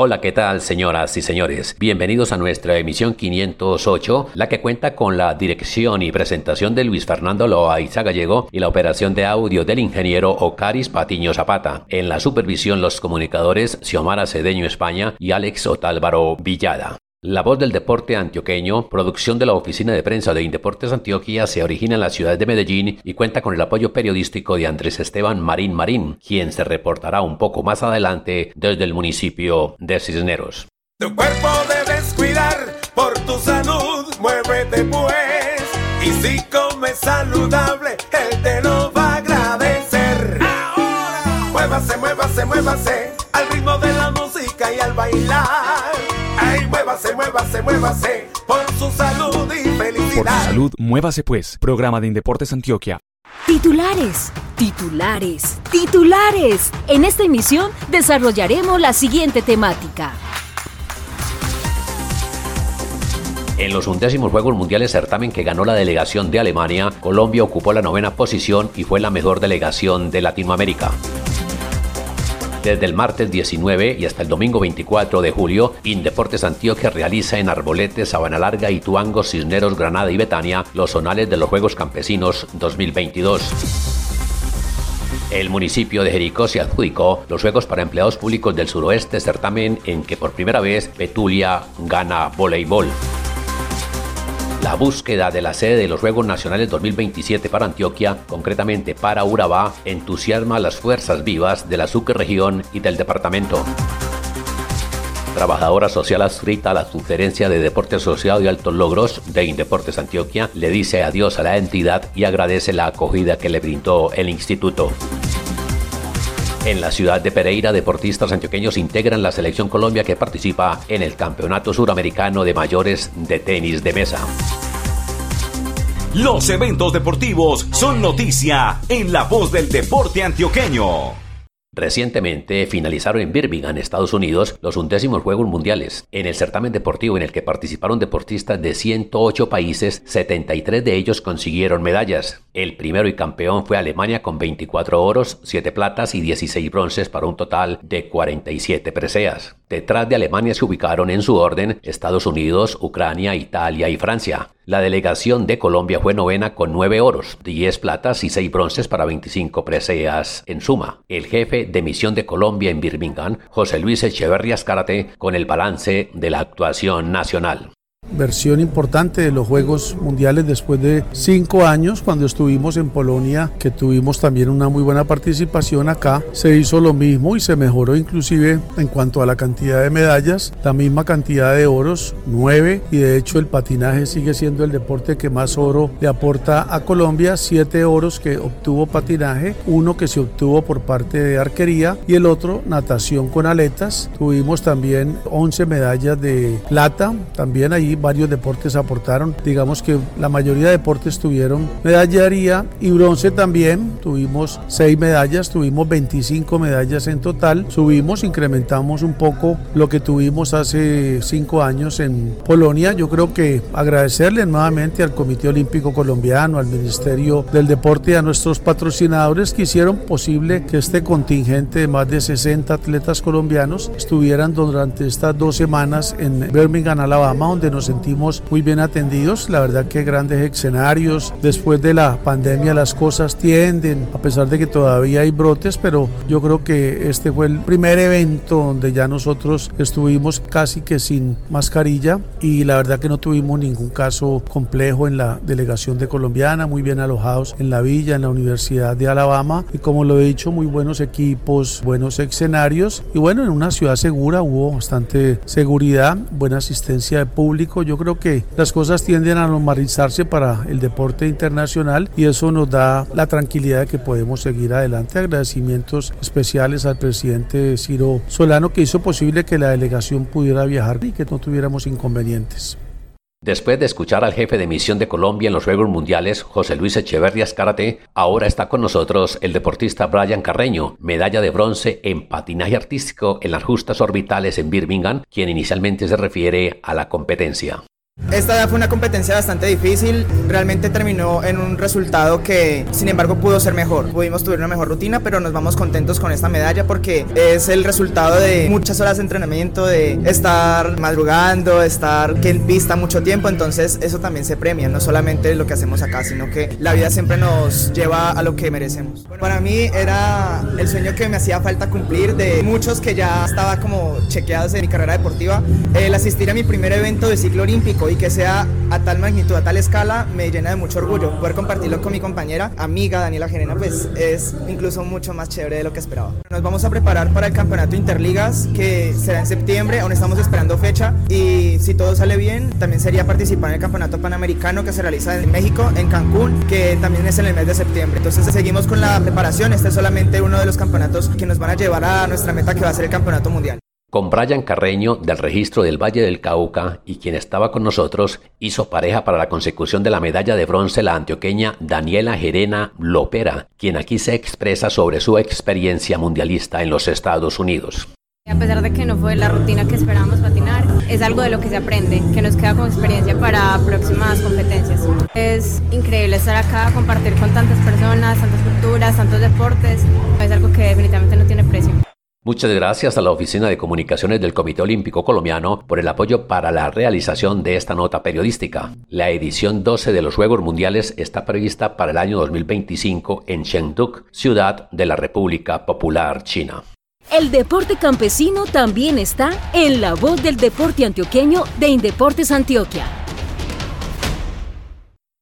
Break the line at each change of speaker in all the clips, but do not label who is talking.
Hola, ¿qué tal, señoras y señores? Bienvenidos a nuestra emisión 508, la que cuenta con la dirección y presentación de Luis Fernando Loaiza Gallego y la operación de audio del ingeniero Ocaris Patiño Zapata. En la supervisión, los comunicadores Xiomara Cedeño España y Alex Otálvaro Villada. La voz del deporte antioqueño, producción de la oficina de prensa de Indeportes Antioquia, se origina en la ciudad de Medellín y cuenta con el apoyo periodístico de Andrés Esteban Marín Marín, quien se reportará un poco más adelante desde el municipio de Cisneros.
Tu cuerpo debes cuidar por tu salud, muévete pues. Y si comes saludable, él te lo va a agradecer. Ahora, muévase, muévase, muévase al ritmo de la música y al bailar muévase, muévase, muévase por su salud y felicidad.
Por su salud, muévase pues. Programa de Indeportes Antioquia.
Titulares, titulares, titulares. En esta emisión desarrollaremos la siguiente temática.
En los undécimos Juegos Mundiales certamen que ganó la delegación de Alemania, Colombia ocupó la novena posición y fue la mejor delegación de Latinoamérica. Desde el martes 19 y hasta el domingo 24 de julio, Indeportes Antioquia realiza en Arbolete, Sabana Larga, Ituango, Cisneros, Granada y Betania los zonales de los Juegos Campesinos 2022. El municipio de Jericó se adjudicó los Juegos para Empleados Públicos del Suroeste, certamen en que por primera vez Petulia gana voleibol. La búsqueda de la sede de los Juegos Nacionales 2027 para Antioquia, concretamente para Urabá, entusiasma a las fuerzas vivas de la Sucre región y del departamento. Trabajadora social adscrita a la Sugerencia de Deporte Asociado y Altos Logros de Indeportes Antioquia le dice adiós a la entidad y agradece la acogida que le brindó el instituto. En la ciudad de Pereira, deportistas antioqueños integran la selección Colombia que participa en el Campeonato Suramericano de Mayores de Tenis de Mesa.
Los eventos deportivos son noticia en la voz del deporte antioqueño.
Recientemente finalizaron en Birmingham, Estados Unidos, los undécimos Juegos Mundiales. En el certamen deportivo en el que participaron deportistas de 108 países, 73 de ellos consiguieron medallas. El primero y campeón fue Alemania con 24 oros, 7 platas y 16 bronces para un total de 47 preseas. Detrás de Alemania se ubicaron en su orden Estados Unidos, Ucrania, Italia y Francia. La delegación de Colombia fue novena con 9 oros, 10 platas y 6 bronces para 25 preseas en suma. El jefe de misión de Colombia en Birmingham, José Luis Echeverría Escárate, con el balance de la actuación nacional
versión importante de los Juegos Mundiales después de cinco años cuando estuvimos en Polonia, que tuvimos también una muy buena participación acá. Se hizo lo mismo y se mejoró inclusive en cuanto a la cantidad de medallas, la misma cantidad de oros, nueve, y de hecho el patinaje sigue siendo el deporte que más oro le aporta a Colombia, siete oros que obtuvo patinaje, uno que se obtuvo por parte de arquería y el otro natación con aletas. Tuvimos también 11 medallas de plata, también ahí varios deportes aportaron. Digamos que la mayoría de deportes tuvieron medallería y bronce también. Tuvimos seis medallas, tuvimos 25 medallas en total. Subimos, incrementamos un poco lo que tuvimos hace cinco años en Polonia. Yo creo que agradecerle nuevamente al Comité Olímpico Colombiano, al Ministerio del Deporte y a nuestros patrocinadores que hicieron posible que este contingente de más de 60 atletas colombianos estuvieran durante estas dos semanas en Birmingham, Alabama, donde nos sentimos muy bien atendidos. La verdad que grandes escenarios. Después de la pandemia las cosas tienden, a pesar de que todavía hay brotes, pero yo creo que este fue el primer evento donde ya nosotros estuvimos casi que sin mascarilla y la verdad que no tuvimos ningún caso complejo en la delegación de colombiana, muy bien alojados en la villa, en la Universidad de Alabama y como lo he dicho, muy buenos equipos, buenos escenarios y bueno, en una ciudad segura hubo bastante seguridad, buena asistencia de público Yo creo que las cosas tienden a normalizarse para el deporte internacional y eso nos da la tranquilidad de que podemos seguir adelante. Agradecimientos especiales al presidente Ciro Solano que hizo posible que la delegación pudiera viajar y que no tuviéramos inconvenientes.
Después de escuchar al jefe de misión de Colombia en los Juegos Mundiales, José Luis Echeverría Escárate, ahora está con nosotros el deportista Brian Carreño, medalla de bronce en patinaje artístico en las justas orbitales en Birmingham, quien inicialmente se refiere a la competencia.
Esta fue una competencia bastante difícil, realmente terminó en un resultado que sin embargo pudo ser mejor. Pudimos tener una mejor rutina, pero nos vamos contentos con esta medalla porque es el resultado de muchas horas de entrenamiento, de estar madrugando, estar en pista mucho tiempo, entonces eso también se premia, no solamente lo que hacemos acá, sino que la vida siempre nos lleva a lo que merecemos. para mí era el sueño que me hacía falta cumplir de muchos que ya estaba como chequeados en mi carrera deportiva, el asistir a mi primer evento de ciclo olímpico y que sea a tal magnitud, a tal escala, me llena de mucho orgullo. Poder compartirlo con mi compañera, amiga Daniela Gerena, pues es incluso mucho más chévere de lo que esperaba. Nos vamos a preparar para el campeonato Interligas, que será en septiembre, aún estamos esperando fecha, y si todo sale bien, también sería participar en el campeonato panamericano que se realiza en México, en Cancún, que también es en el mes de septiembre. Entonces seguimos con la preparación, este es solamente uno de los campeonatos que nos van a llevar a nuestra meta que va a ser el campeonato mundial.
Con Brian Carreño del registro del Valle del Cauca y quien estaba con nosotros, hizo pareja para la consecución de la medalla de bronce la antioqueña Daniela Gerena Lopera, quien aquí se expresa sobre su experiencia mundialista en los Estados Unidos.
A pesar de que no fue la rutina que esperábamos patinar, es algo de lo que se aprende, que nos queda como experiencia para próximas competencias. Es increíble estar acá, compartir con tantas personas, tantas culturas, tantos deportes. Es algo que definitivamente no tiene precio.
Muchas gracias a la Oficina de Comunicaciones del Comité Olímpico Colombiano por el apoyo para la realización de esta nota periodística. La edición 12 de los Juegos Mundiales está prevista para el año 2025 en Chengdu, ciudad de la República Popular China.
El deporte campesino también está en la voz del deporte antioqueño de Indeportes Antioquia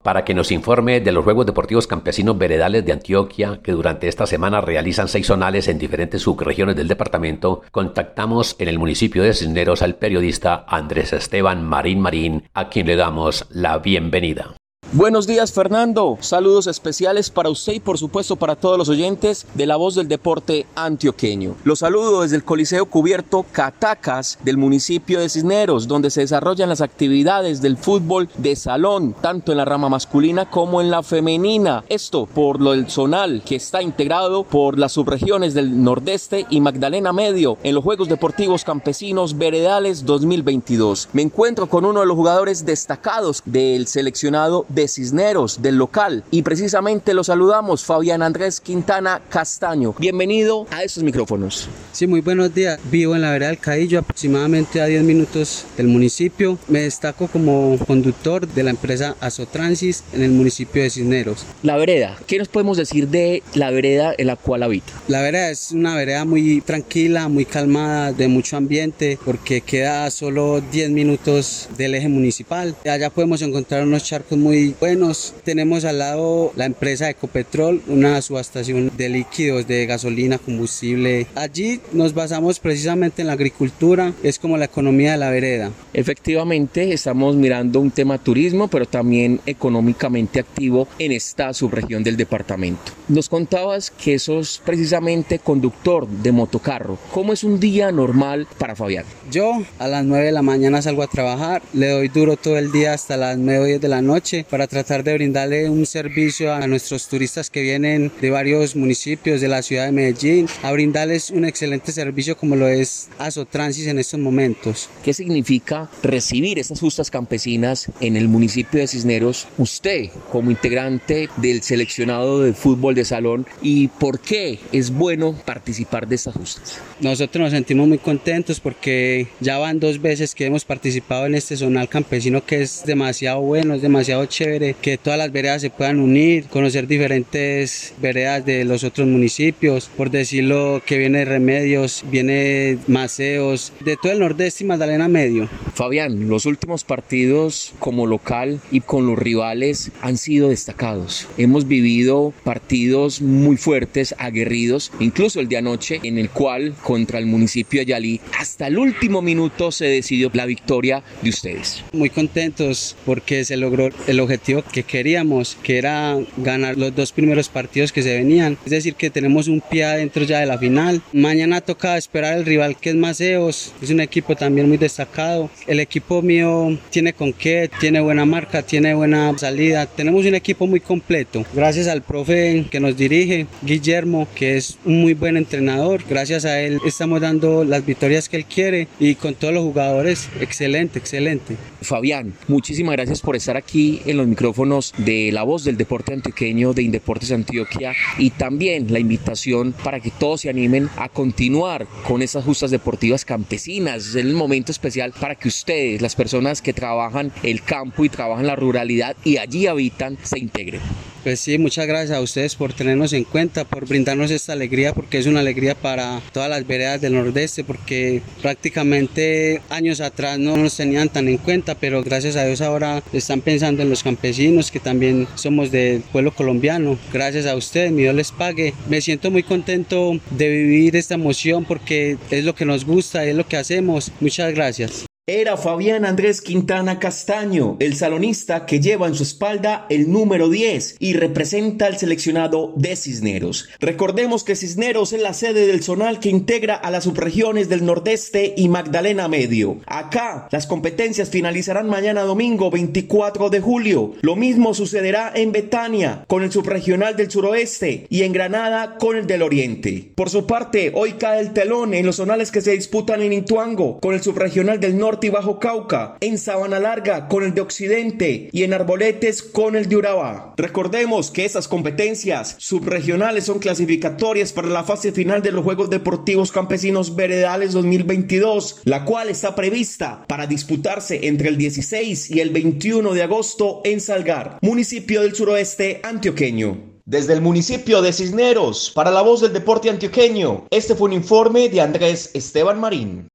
para que nos informe de los Juegos Deportivos Campesinos Veredales de Antioquia, que durante esta semana realizan seis zonales en diferentes subregiones del departamento, contactamos en el municipio de Cisneros al periodista Andrés Esteban Marín Marín, a quien le damos la bienvenida.
Buenos días Fernando, saludos especiales para usted y por supuesto para todos los oyentes de La Voz del Deporte Antioqueño. Los saludo desde el Coliseo Cubierto Catacas del municipio de Cisneros, donde se desarrollan las actividades del fútbol de salón, tanto en la rama masculina como en la femenina. Esto por lo del zonal que está integrado por las subregiones del Nordeste y Magdalena Medio en los Juegos Deportivos Campesinos Veredales 2022. Me encuentro con uno de los jugadores destacados del seleccionado de Cisneros, del local. Y precisamente lo saludamos, Fabián Andrés Quintana Castaño. Bienvenido a estos micrófonos.
Sí, muy buenos días. Vivo en la vereda del Caillo, aproximadamente a 10 minutos del municipio. Me destaco como conductor de la empresa Azotransis en el municipio de Cisneros.
La vereda, ¿qué nos podemos decir de la vereda en la cual habita?
La vereda es una vereda muy tranquila, muy calmada, de mucho ambiente, porque queda solo 10 minutos del eje municipal. Allá podemos encontrar unos charcos muy buenos. Tenemos al lado la empresa Ecopetrol, una subestación de líquidos, de gasolina, combustible. Allí nos basamos precisamente en la agricultura, es como la economía de la vereda.
Efectivamente, estamos mirando un tema turismo, pero también económicamente activo en esta subregión del departamento. Nos contabas que sos precisamente conductor de motocarro. ¿Cómo es un día normal para Fabián?
Yo a las 9 de la mañana salgo a trabajar, le doy duro todo el día hasta las 9 de la noche para tratar de brindarle un servicio a nuestros turistas que vienen de varios municipios de la ciudad de Medellín, a brindarles un excelente servicio como lo es Azotransis en estos momentos.
¿Qué significa recibir estas justas campesinas en el municipio de Cisneros? Usted, como integrante del seleccionado de fútbol de salón, ¿y por qué es bueno participar de estas justas?
Nosotros nos sentimos muy contentos porque ya van dos veces que hemos participado en este zonal campesino que es demasiado bueno, es demasiado chévere que todas las veredas se puedan unir, conocer diferentes veredas de los otros municipios, por decirlo que viene Remedios, viene Maceos, de todo el nordeste y Magdalena Medio.
Fabián, los últimos partidos como local y con los rivales han sido destacados. Hemos vivido partidos muy fuertes, aguerridos, incluso el de anoche en el cual contra el municipio de Yalí hasta el último minuto se decidió la victoria de ustedes.
Muy contentos porque se logró el objetivo que queríamos, que era ganar los dos primeros partidos que se venían. Es decir, que tenemos un pie adentro ya de la final. Mañana toca esperar el rival que es Maceos, es un equipo también muy destacado. El equipo mío tiene con qué, tiene buena marca, tiene buena salida. Tenemos un equipo muy completo. Gracias al profe que nos dirige, Guillermo, que es un muy buen entrenador. Gracias a él estamos dando las victorias que él quiere y con todos los jugadores, excelente, excelente.
Fabián, muchísimas gracias por estar aquí en los micrófonos de La Voz del Deporte Antioqueño de Indeportes Antioquia y también la invitación para que todos se animen a continuar con esas justas deportivas campesinas. Es el momento especial para que ustedes, las personas que trabajan el campo y trabajan la ruralidad y allí habitan, se integren.
Pues sí, muchas gracias a ustedes por tenernos en cuenta, por brindarnos esta alegría, porque es una alegría para todas las veredas del Nordeste, porque prácticamente años atrás no nos tenían tan en cuenta, pero gracias a Dios ahora están pensando en los campesinos, que también somos del pueblo colombiano. Gracias a ustedes, mi Dios les pague. Me siento muy contento de vivir esta emoción porque es lo que nos gusta, es lo que hacemos. Muchas gracias.
Era Fabián Andrés Quintana Castaño, el salonista que lleva en su espalda el número 10 y representa al seleccionado de Cisneros. Recordemos que Cisneros es la sede del zonal que integra a las subregiones del Nordeste y Magdalena Medio. Acá, las competencias finalizarán mañana domingo 24 de julio. Lo mismo sucederá en Betania con el subregional del suroeste y en Granada con el del oriente. Por su parte, hoy cae el telón en los zonales que se disputan en Ituango con el subregional del norte y Bajo Cauca, en Sabana Larga con el de Occidente y en Arboletes con el de Urabá. Recordemos que esas competencias subregionales son clasificatorias para la fase final de los Juegos Deportivos Campesinos Veredales 2022, la cual está prevista para disputarse entre el 16 y el 21 de agosto en Salgar, municipio del suroeste antioqueño. Desde el municipio de Cisneros, para la voz del deporte antioqueño, este fue un informe de Andrés Esteban Marín.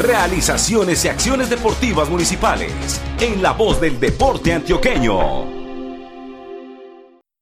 Realizaciones y acciones deportivas municipales en la voz del deporte antioqueño.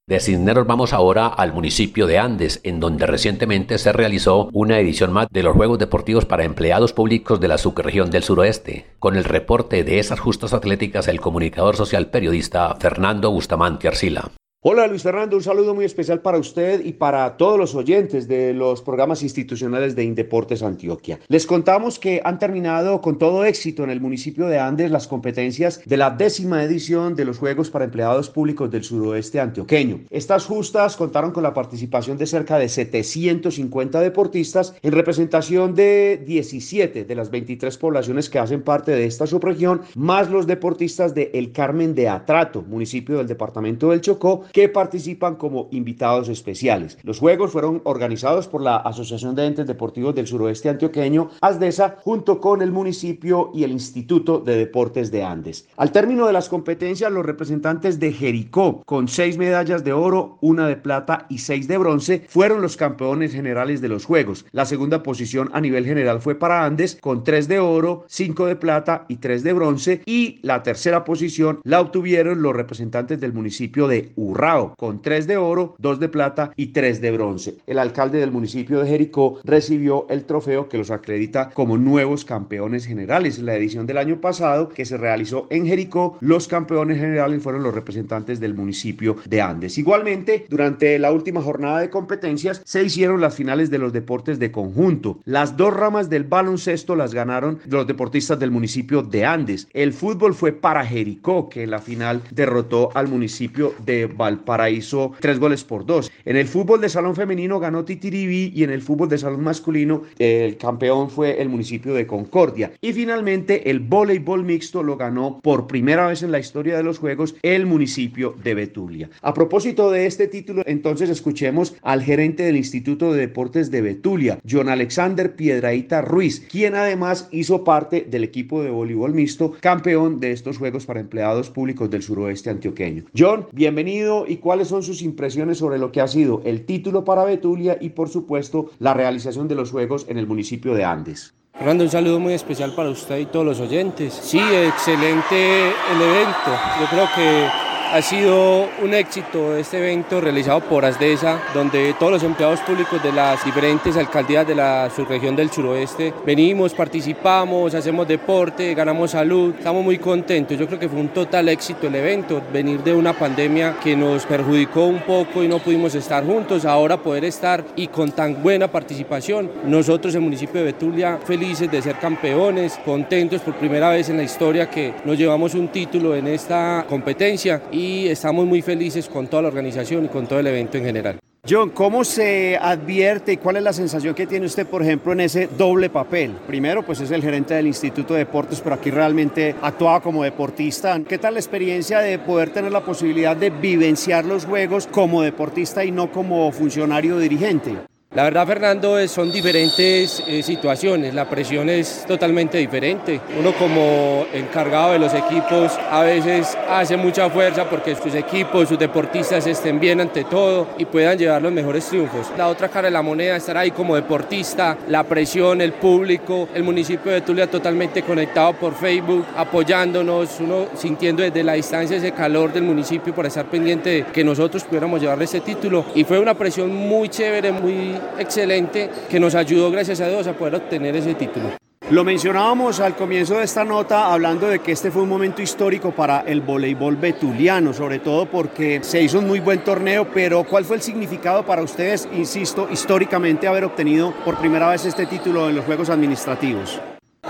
De Cisneros vamos ahora al municipio de Andes, en donde recientemente se realizó una edición más de los Juegos Deportivos para empleados públicos de la subregión del suroeste. Con el reporte de esas justas atléticas, el comunicador social periodista Fernando Bustamante Arcila.
Hola Luis Fernando, un saludo muy especial para usted y para todos los oyentes de los programas institucionales de Indeportes Antioquia. Les contamos que han terminado con todo éxito en el municipio de Andes las competencias de la décima edición de los Juegos para Empleados Públicos del Suroeste Antioqueño. Estas justas contaron con la participación de cerca de 750 deportistas en representación de 17 de las 23 poblaciones que hacen parte de esta subregión, más los deportistas de El Carmen de Atrato, municipio del departamento del Chocó, que participan como invitados especiales. Los Juegos fueron organizados por la Asociación de Entes Deportivos del Suroeste Antioqueño, ASDESA, junto con el municipio y el Instituto de Deportes de Andes. Al término de las competencias, los representantes de Jericó, con seis medallas de oro, una de plata y seis de bronce, fueron los campeones generales de los Juegos. La segunda posición a nivel general fue para Andes, con tres de oro, cinco de plata y tres de bronce, y la tercera posición la obtuvieron los representantes del municipio de Urra con tres de oro, dos de plata y tres de bronce. El alcalde del municipio de Jericó recibió el trofeo que los acredita como nuevos campeones generales. En la edición del año pasado que se realizó en Jericó, los campeones generales fueron los representantes del municipio de Andes. Igualmente, durante la última jornada de competencias se hicieron las finales de los deportes de conjunto. Las dos ramas del baloncesto las ganaron los deportistas del municipio de Andes. El fútbol fue para Jericó, que en la final derrotó al municipio de Valparaíso tres goles por dos. En el fútbol de salón femenino ganó Titiribí y en el fútbol de salón masculino el campeón fue el municipio de Concordia. Y finalmente el voleibol mixto lo ganó por primera vez en la historia de los Juegos el municipio de Betulia. A propósito de este título, entonces escuchemos al gerente del Instituto de Deportes de Betulia, John Alexander Piedraíta Ruiz, quien además hizo parte del equipo de voleibol mixto campeón de estos Juegos para Empleados Públicos del Suroeste Antioqueño. John, bienvenido y cuáles son sus impresiones sobre lo que ha sido el título para Betulia y por supuesto la realización de los Juegos en el municipio de Andes.
Fernando, un saludo muy especial para usted y todos los oyentes. Sí, excelente el evento. Yo creo que ha sido un éxito este evento realizado por ASDESA, donde todos los empleados públicos de las diferentes alcaldías de la subregión del suroeste venimos, participamos, hacemos deporte, ganamos salud, estamos muy contentos. Yo creo que fue un total éxito el evento, venir de una pandemia que nos perjudicó un poco y no pudimos estar juntos, ahora poder estar y con tan buena participación. Nosotros, el municipio de Betulia, felices de ser campeones, contentos por primera vez en la historia que nos llevamos un título en esta competencia y estamos muy felices con toda la organización y con todo el evento en general.
John, ¿cómo se advierte y cuál es la sensación que tiene usted, por ejemplo, en ese doble papel? Primero, pues es el gerente del Instituto de Deportes, pero aquí realmente actuaba como deportista. ¿Qué tal la experiencia de poder tener la posibilidad de vivenciar los juegos como deportista y no como funcionario dirigente?
La verdad, Fernando, son diferentes eh, situaciones. La presión es totalmente diferente. Uno como encargado de los equipos a veces hace mucha fuerza porque sus equipos, sus deportistas estén bien ante todo y puedan llevar los mejores triunfos. La otra cara de la moneda, estar ahí como deportista, la presión, el público, el municipio de Tulia totalmente conectado por Facebook, apoyándonos, uno sintiendo desde la distancia ese calor del municipio para estar pendiente de que nosotros pudiéramos llevarle ese título. Y fue una presión muy chévere, muy excelente que nos ayudó, gracias a Dios, a poder obtener ese título.
Lo mencionábamos al comienzo de esta nota hablando de que este fue un momento histórico para el voleibol betuliano, sobre todo porque se hizo un muy buen torneo, pero ¿cuál fue el significado para ustedes, insisto, históricamente haber obtenido por primera vez este título en los Juegos Administrativos?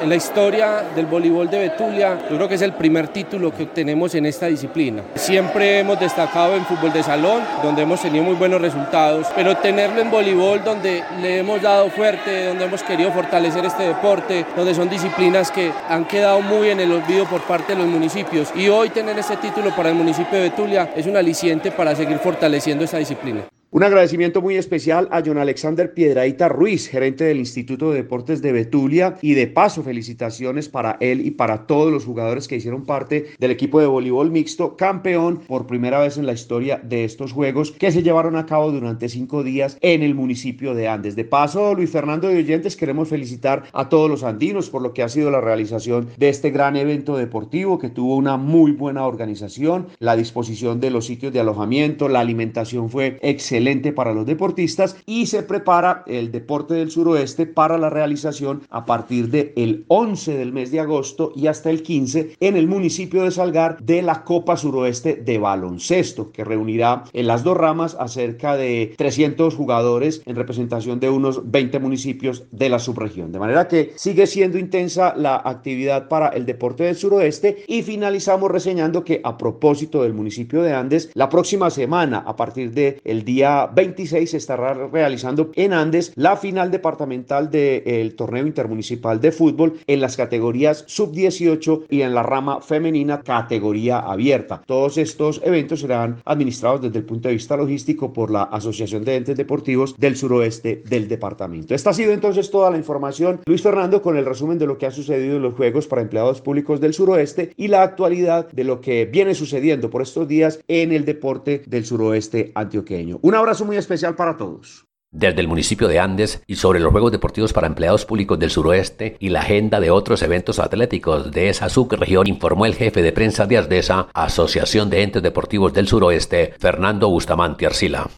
En la historia del voleibol de Betulia, yo creo que es el primer título que obtenemos en esta disciplina. Siempre hemos destacado en fútbol de salón, donde hemos tenido muy buenos resultados, pero tenerlo en voleibol, donde le hemos dado fuerte, donde hemos querido fortalecer este deporte, donde son disciplinas que han quedado muy en el olvido por parte de los municipios. Y hoy tener este título para el municipio de Betulia es un aliciente para seguir fortaleciendo esta disciplina.
Un agradecimiento muy especial a John Alexander Piedraíta Ruiz, gerente del Instituto de Deportes de Betulia, y de paso felicitaciones para él y para todos los jugadores que hicieron parte del equipo de voleibol mixto, campeón por primera vez en la historia de estos Juegos que se llevaron a cabo durante cinco días en el municipio de Andes. De paso, Luis Fernando de Oyentes, queremos felicitar a todos los andinos por lo que ha sido la realización de este gran evento deportivo que tuvo una muy buena organización, la disposición de los sitios de alojamiento, la alimentación fue excelente excelente para los deportistas y se prepara el deporte del suroeste para la realización a partir del el 11 del mes de agosto y hasta el 15 en el municipio de Salgar de la Copa Suroeste de Baloncesto, que reunirá en las dos ramas a cerca de 300 jugadores en representación de unos 20 municipios de la subregión. De manera que sigue siendo intensa la actividad para el deporte del suroeste y finalizamos reseñando que a propósito del municipio de Andes, la próxima semana, a partir del el día 26 se estará realizando en Andes la final departamental del torneo intermunicipal de fútbol en las categorías sub-18 y en la rama femenina categoría abierta. Todos estos eventos serán administrados desde el punto de vista logístico por la Asociación de Entes Deportivos del Suroeste del departamento. Esta ha sido entonces toda la información. Luis Fernando con el resumen de lo que ha sucedido en los Juegos para empleados públicos del Suroeste y la actualidad de lo que viene sucediendo por estos días en el deporte del Suroeste antioqueño. Un abrazo muy especial para todos.
Desde el municipio de Andes y sobre los Juegos Deportivos para Empleados Públicos del Suroeste y la agenda de otros eventos atléticos de esa subregión, informó el jefe de prensa de ASDESA, Asociación de Entes Deportivos del Suroeste, Fernando Bustamante Arcila.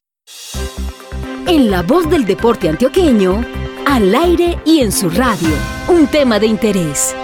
En la voz del deporte antioqueño, al aire y en su radio, un tema de interés.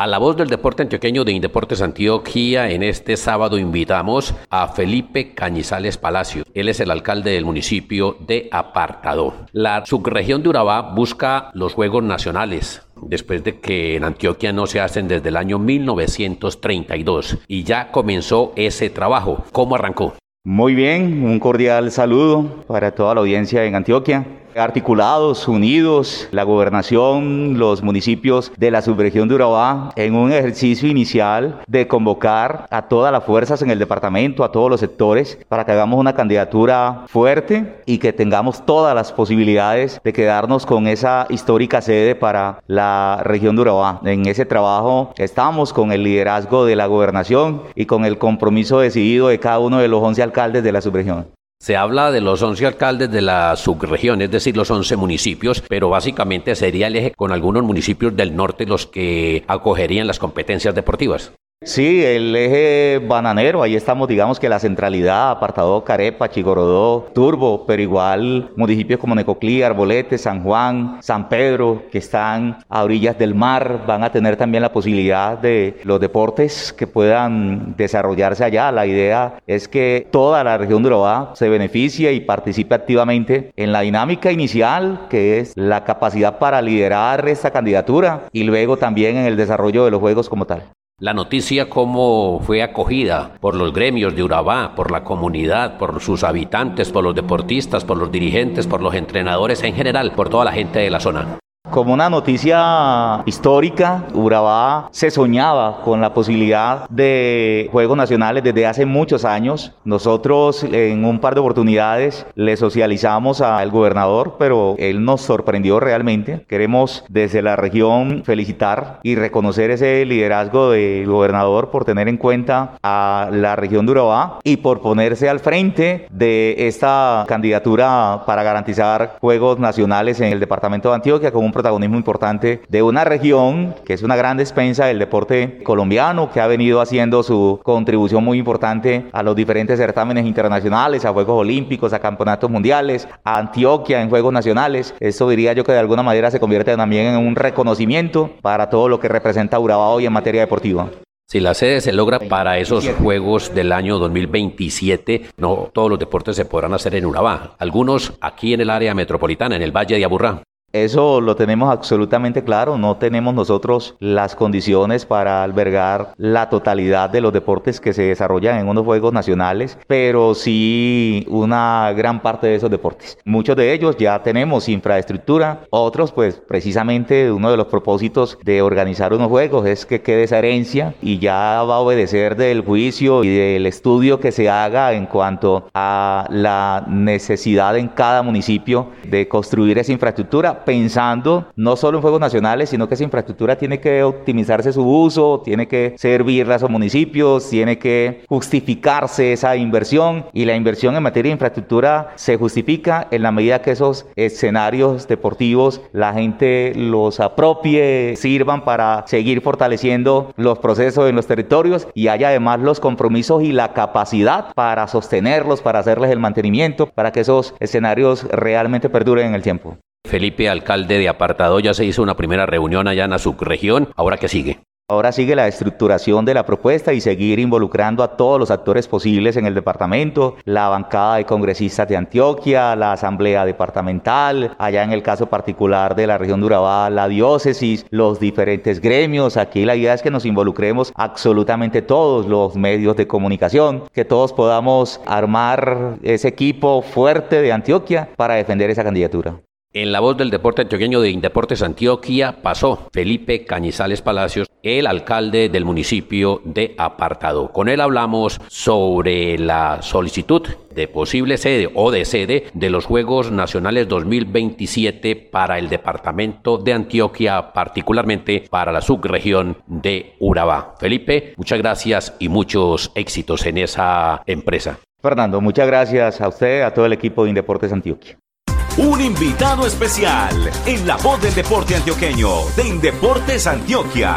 A la voz del deporte antioqueño de Indeportes Antioquia, en este sábado invitamos a Felipe Cañizales Palacio. Él es el alcalde del municipio de Apartado. La subregión de Urabá busca los Juegos Nacionales después de que en Antioquia no se hacen desde el año 1932 y ya comenzó ese trabajo. ¿Cómo arrancó?
Muy bien, un cordial saludo para toda la audiencia en Antioquia articulados, unidos, la gobernación, los municipios de la subregión de Urabá, en un ejercicio inicial de convocar a todas las fuerzas en el departamento, a todos los sectores, para que hagamos una candidatura fuerte y que tengamos todas las posibilidades de quedarnos con esa histórica sede para la región de Urabá. En ese trabajo estamos con el liderazgo de la gobernación y con el compromiso decidido de cada uno de los 11 alcaldes de la subregión.
Se habla de los 11 alcaldes de la subregión, es decir, los 11 municipios, pero básicamente sería el eje con algunos municipios del norte los que acogerían las competencias deportivas.
Sí, el eje bananero, ahí estamos, digamos que la centralidad, apartado Carepa, Chigorodó, Turbo, pero igual municipios como Necoclí, Arbolete, San Juan, San Pedro, que están a orillas del mar, van a tener también la posibilidad de los deportes que puedan desarrollarse allá. La idea es que toda la región de Urabá se beneficie y participe activamente en la dinámica inicial, que es la capacidad para liderar esta candidatura y luego también en el desarrollo de los juegos como tal.
La noticia cómo fue acogida por los gremios de Urabá, por la comunidad, por sus habitantes, por los deportistas, por los dirigentes, por los entrenadores en general, por toda la gente de la zona.
Como una noticia histórica, Urabá se soñaba con la posibilidad de Juegos Nacionales desde hace muchos años. Nosotros en un par de oportunidades le socializamos al gobernador, pero él nos sorprendió realmente. Queremos desde la región felicitar y reconocer ese liderazgo del gobernador por tener en cuenta a la región de Urabá y por ponerse al frente de esta candidatura para garantizar Juegos Nacionales en el departamento de Antioquia con un protagonismo importante de una región que es una gran despensa del deporte colombiano, que ha venido haciendo su contribución muy importante a los diferentes certámenes internacionales, a Juegos Olímpicos, a Campeonatos Mundiales, a Antioquia en Juegos Nacionales. Esto diría yo que de alguna manera se convierte también en un reconocimiento para todo lo que representa Urabá hoy en materia deportiva.
Si la sede se logra para esos Juegos del año 2027, no todos los deportes se podrán hacer en Urabá. Algunos aquí en el área metropolitana, en el Valle de Aburrá.
Eso lo tenemos absolutamente claro, no tenemos nosotros las condiciones para albergar la totalidad de los deportes que se desarrollan en unos Juegos Nacionales, pero sí una gran parte de esos deportes. Muchos de ellos ya tenemos infraestructura, otros pues precisamente uno de los propósitos de organizar unos Juegos es que quede esa herencia y ya va a obedecer del juicio y del estudio que se haga en cuanto a la necesidad en cada municipio de construir esa infraestructura pensando no solo en Juegos Nacionales, sino que esa infraestructura tiene que optimizarse su uso, tiene que servirle a esos municipios, tiene que justificarse esa inversión y la inversión en materia de infraestructura se justifica en la medida que esos escenarios deportivos la gente los apropie, sirvan para seguir fortaleciendo los procesos en los territorios y haya además los compromisos y la capacidad para sostenerlos, para hacerles el mantenimiento, para que esos escenarios realmente perduren en el tiempo.
Felipe, alcalde de Apartado, ya se hizo una primera reunión allá en la subregión. ¿Ahora qué sigue?
Ahora sigue la estructuración de la propuesta y seguir involucrando a todos los actores posibles en el departamento, la bancada de congresistas de Antioquia, la asamblea departamental, allá en el caso particular de la región de Urabá, la diócesis, los diferentes gremios. Aquí la idea es que nos involucremos absolutamente todos los medios de comunicación, que todos podamos armar ese equipo fuerte de Antioquia para defender esa candidatura.
En la voz del deporte antioqueño de Indeportes Antioquia pasó Felipe Cañizales Palacios, el alcalde del municipio de Apartado. Con él hablamos sobre la solicitud de posible sede o de sede de los Juegos Nacionales 2027 para el departamento de Antioquia, particularmente para la subregión de Urabá. Felipe, muchas gracias y muchos éxitos en esa empresa.
Fernando, muchas gracias a usted, a todo el equipo de Indeportes Antioquia.
Un invitado especial en la voz del deporte antioqueño de Indeportes Antioquia.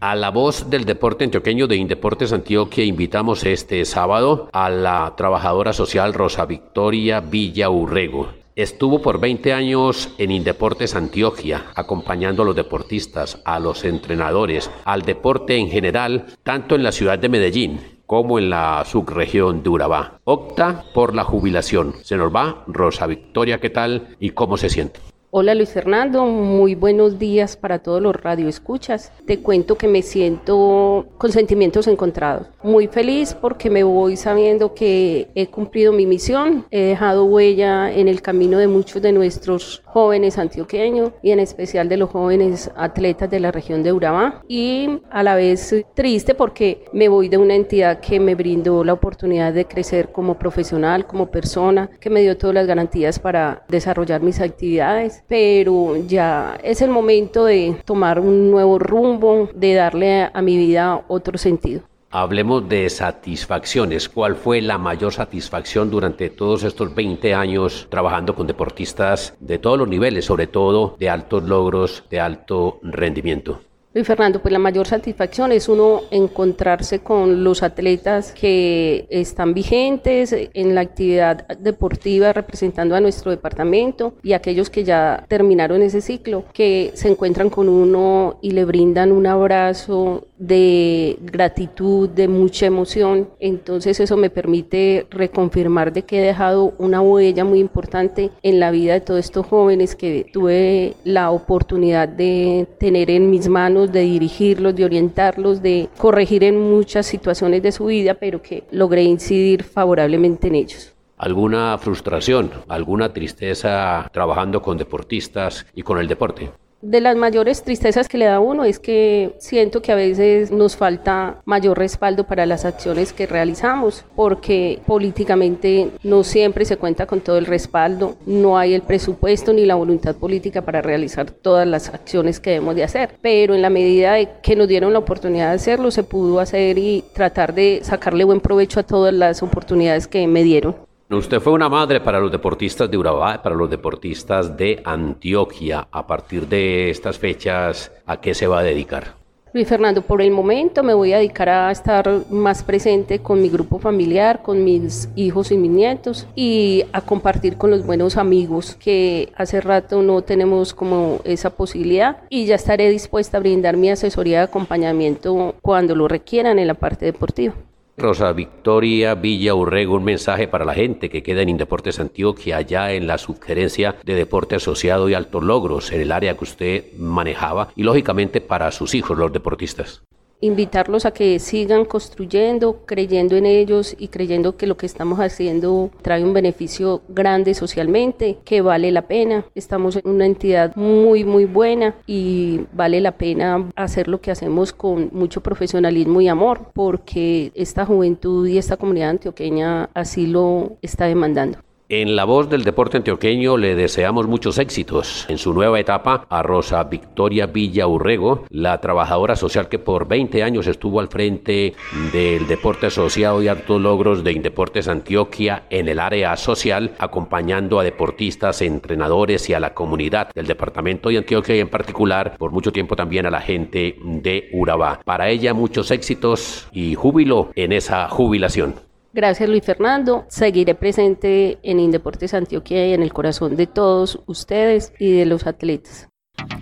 A la voz del deporte antioqueño de Indeportes Antioquia invitamos este sábado a la trabajadora social Rosa Victoria Villa Urrego. Estuvo por 20 años en Indeportes Antioquia, acompañando a los deportistas, a los entrenadores, al deporte en general, tanto en la ciudad de Medellín como en la subregión de Urabá. Opta por la jubilación. Se nos va Rosa Victoria, ¿qué tal y cómo se siente?
Hola Luis Fernando, muy buenos días para todos los radioescuchas. Te cuento que me siento con sentimientos encontrados. Muy feliz porque me voy sabiendo que he cumplido mi misión, he dejado huella en el camino de muchos de nuestros jóvenes antioqueños y en especial de los jóvenes atletas de la región de Urabá y a la vez triste porque me voy de una entidad que me brindó la oportunidad de crecer como profesional, como persona, que me dio todas las garantías para desarrollar mis actividades, pero ya es el momento de tomar un nuevo rumbo, de darle a mi vida otro sentido.
Hablemos de satisfacciones. ¿Cuál fue la mayor satisfacción durante todos estos 20 años trabajando con deportistas de todos los niveles, sobre todo de altos logros, de alto rendimiento?
Luis Fernando, pues la mayor satisfacción es uno encontrarse con los atletas que están vigentes en la actividad deportiva representando a nuestro departamento y aquellos que ya terminaron ese ciclo, que se encuentran con uno y le brindan un abrazo de gratitud, de mucha emoción. Entonces eso me permite reconfirmar de que he dejado una huella muy importante en la vida de todos estos jóvenes que tuve la oportunidad de tener en mis manos de dirigirlos, de orientarlos, de corregir en muchas situaciones de su vida, pero que logré incidir favorablemente en ellos.
¿Alguna frustración, alguna tristeza trabajando con deportistas y con el deporte?
De las mayores tristezas que le da uno es que siento que a veces nos falta mayor respaldo para las acciones que realizamos, porque políticamente no siempre se cuenta con todo el respaldo, no hay el presupuesto ni la voluntad política para realizar todas las acciones que debemos de hacer, pero en la medida de que nos dieron la oportunidad de hacerlo, se pudo hacer y tratar de sacarle buen provecho a todas las oportunidades que me dieron.
Usted fue una madre para los deportistas de Urabá, para los deportistas de Antioquia. A partir de estas fechas, ¿a qué se va a dedicar?
Luis Fernando, por el momento me voy a dedicar a estar más presente con mi grupo familiar, con mis hijos y mis nietos y a compartir con los buenos amigos que hace rato no tenemos como esa posibilidad y ya estaré dispuesta a brindar mi asesoría de acompañamiento cuando lo requieran en la parte deportiva.
Rosa Victoria Villa Urrego, un mensaje para la gente que queda en Indeportes Antioquia, allá en la subgerencia de deporte asociado y altos logros, en el área que usted manejaba, y lógicamente para sus hijos, los deportistas
invitarlos a que sigan construyendo, creyendo en ellos y creyendo que lo que estamos haciendo trae un beneficio grande socialmente, que vale la pena. Estamos en una entidad muy, muy buena y vale la pena hacer lo que hacemos con mucho profesionalismo y amor, porque esta juventud y esta comunidad antioqueña así lo está demandando.
En la voz del deporte antioqueño le deseamos muchos éxitos en su nueva etapa a Rosa Victoria Villa Urrego, la trabajadora social que por 20 años estuvo al frente del deporte asociado y altos logros de Indeportes Antioquia en el área social, acompañando a deportistas, entrenadores y a la comunidad del departamento de Antioquia y en particular por mucho tiempo también a la gente de Urabá. Para ella muchos éxitos y júbilo en esa jubilación.
Gracias Luis Fernando. Seguiré presente en Indeportes Antioquia y en el corazón de todos ustedes y de los atletas.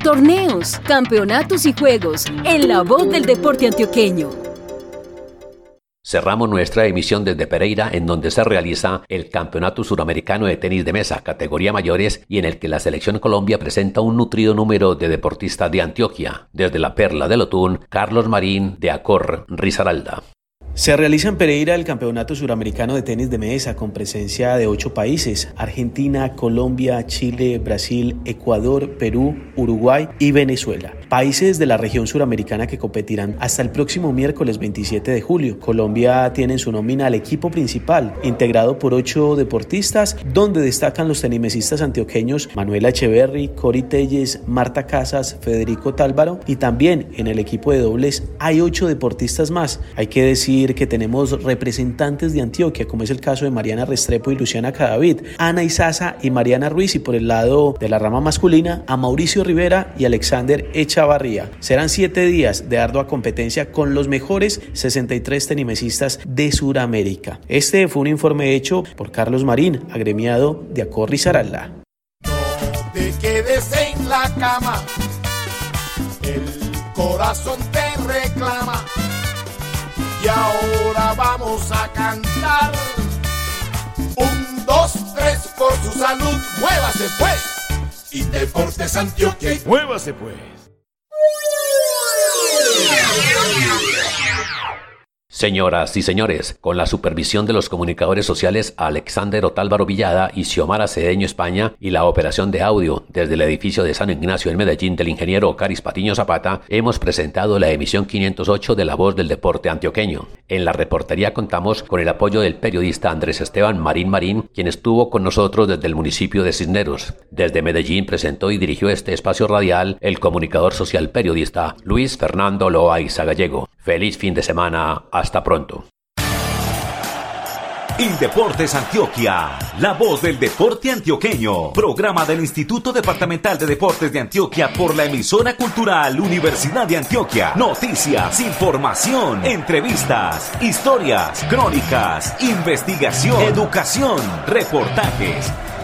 Torneos, campeonatos y juegos en la voz del deporte antioqueño.
Cerramos nuestra emisión desde Pereira, en donde se realiza el Campeonato Suramericano de Tenis de Mesa, categoría mayores, y en el que la Selección Colombia presenta un nutrido número de deportistas de Antioquia. Desde la Perla del Otún, Carlos Marín de Acor Rizaralda.
Se realiza en Pereira el Campeonato Suramericano de Tenis de Mesa con presencia de ocho países, Argentina, Colombia, Chile, Brasil, Ecuador, Perú, Uruguay y Venezuela. Países de la región suramericana que competirán hasta el próximo miércoles 27 de julio. Colombia tiene en su nómina al equipo principal, integrado por ocho deportistas, donde destacan los tenimesistas antioqueños Manuela Echeverry, Cori Telles, Marta Casas, Federico Tálvaro y también en el equipo de dobles hay ocho deportistas más. Hay que decir que tenemos representantes de Antioquia, como es el caso de Mariana Restrepo y Luciana Cadavid, Ana Isaza y Mariana Ruiz, y por el lado de la rama masculina, a Mauricio Rivera y Alexander Echavarría. Serán siete días de ardua competencia con los mejores 63 tenimesistas de Sudamérica. Este fue un informe hecho por Carlos Marín, agremiado de Acorri Saralda.
No te quedes en la cama, el corazón te reclama ahora vamos a cantar. Un, dos, tres, por su salud, muévase pues. Y Deportes Antioquia.
Muévase pues.
Señoras y señores, con la supervisión de los comunicadores sociales Alexander Otálvaro Villada y Xiomara Cedeño España y la operación de audio desde el edificio de San Ignacio en Medellín del ingeniero Caris Patiño Zapata, hemos presentado la emisión 508 de La Voz del Deporte Antioqueño. En la reportería contamos con el apoyo del periodista Andrés Esteban Marín Marín, quien estuvo con nosotros desde el municipio de Cisneros. Desde Medellín presentó y dirigió este espacio radial el comunicador social periodista Luis Fernando Loaiza Gallego. Feliz fin de semana. Hasta pronto.
Indeportes Antioquia, la voz del deporte antioqueño. Programa del Instituto Departamental de Deportes de Antioquia por la emisora cultural Universidad de Antioquia. Noticias, información, entrevistas, historias, crónicas, investigación, educación, reportajes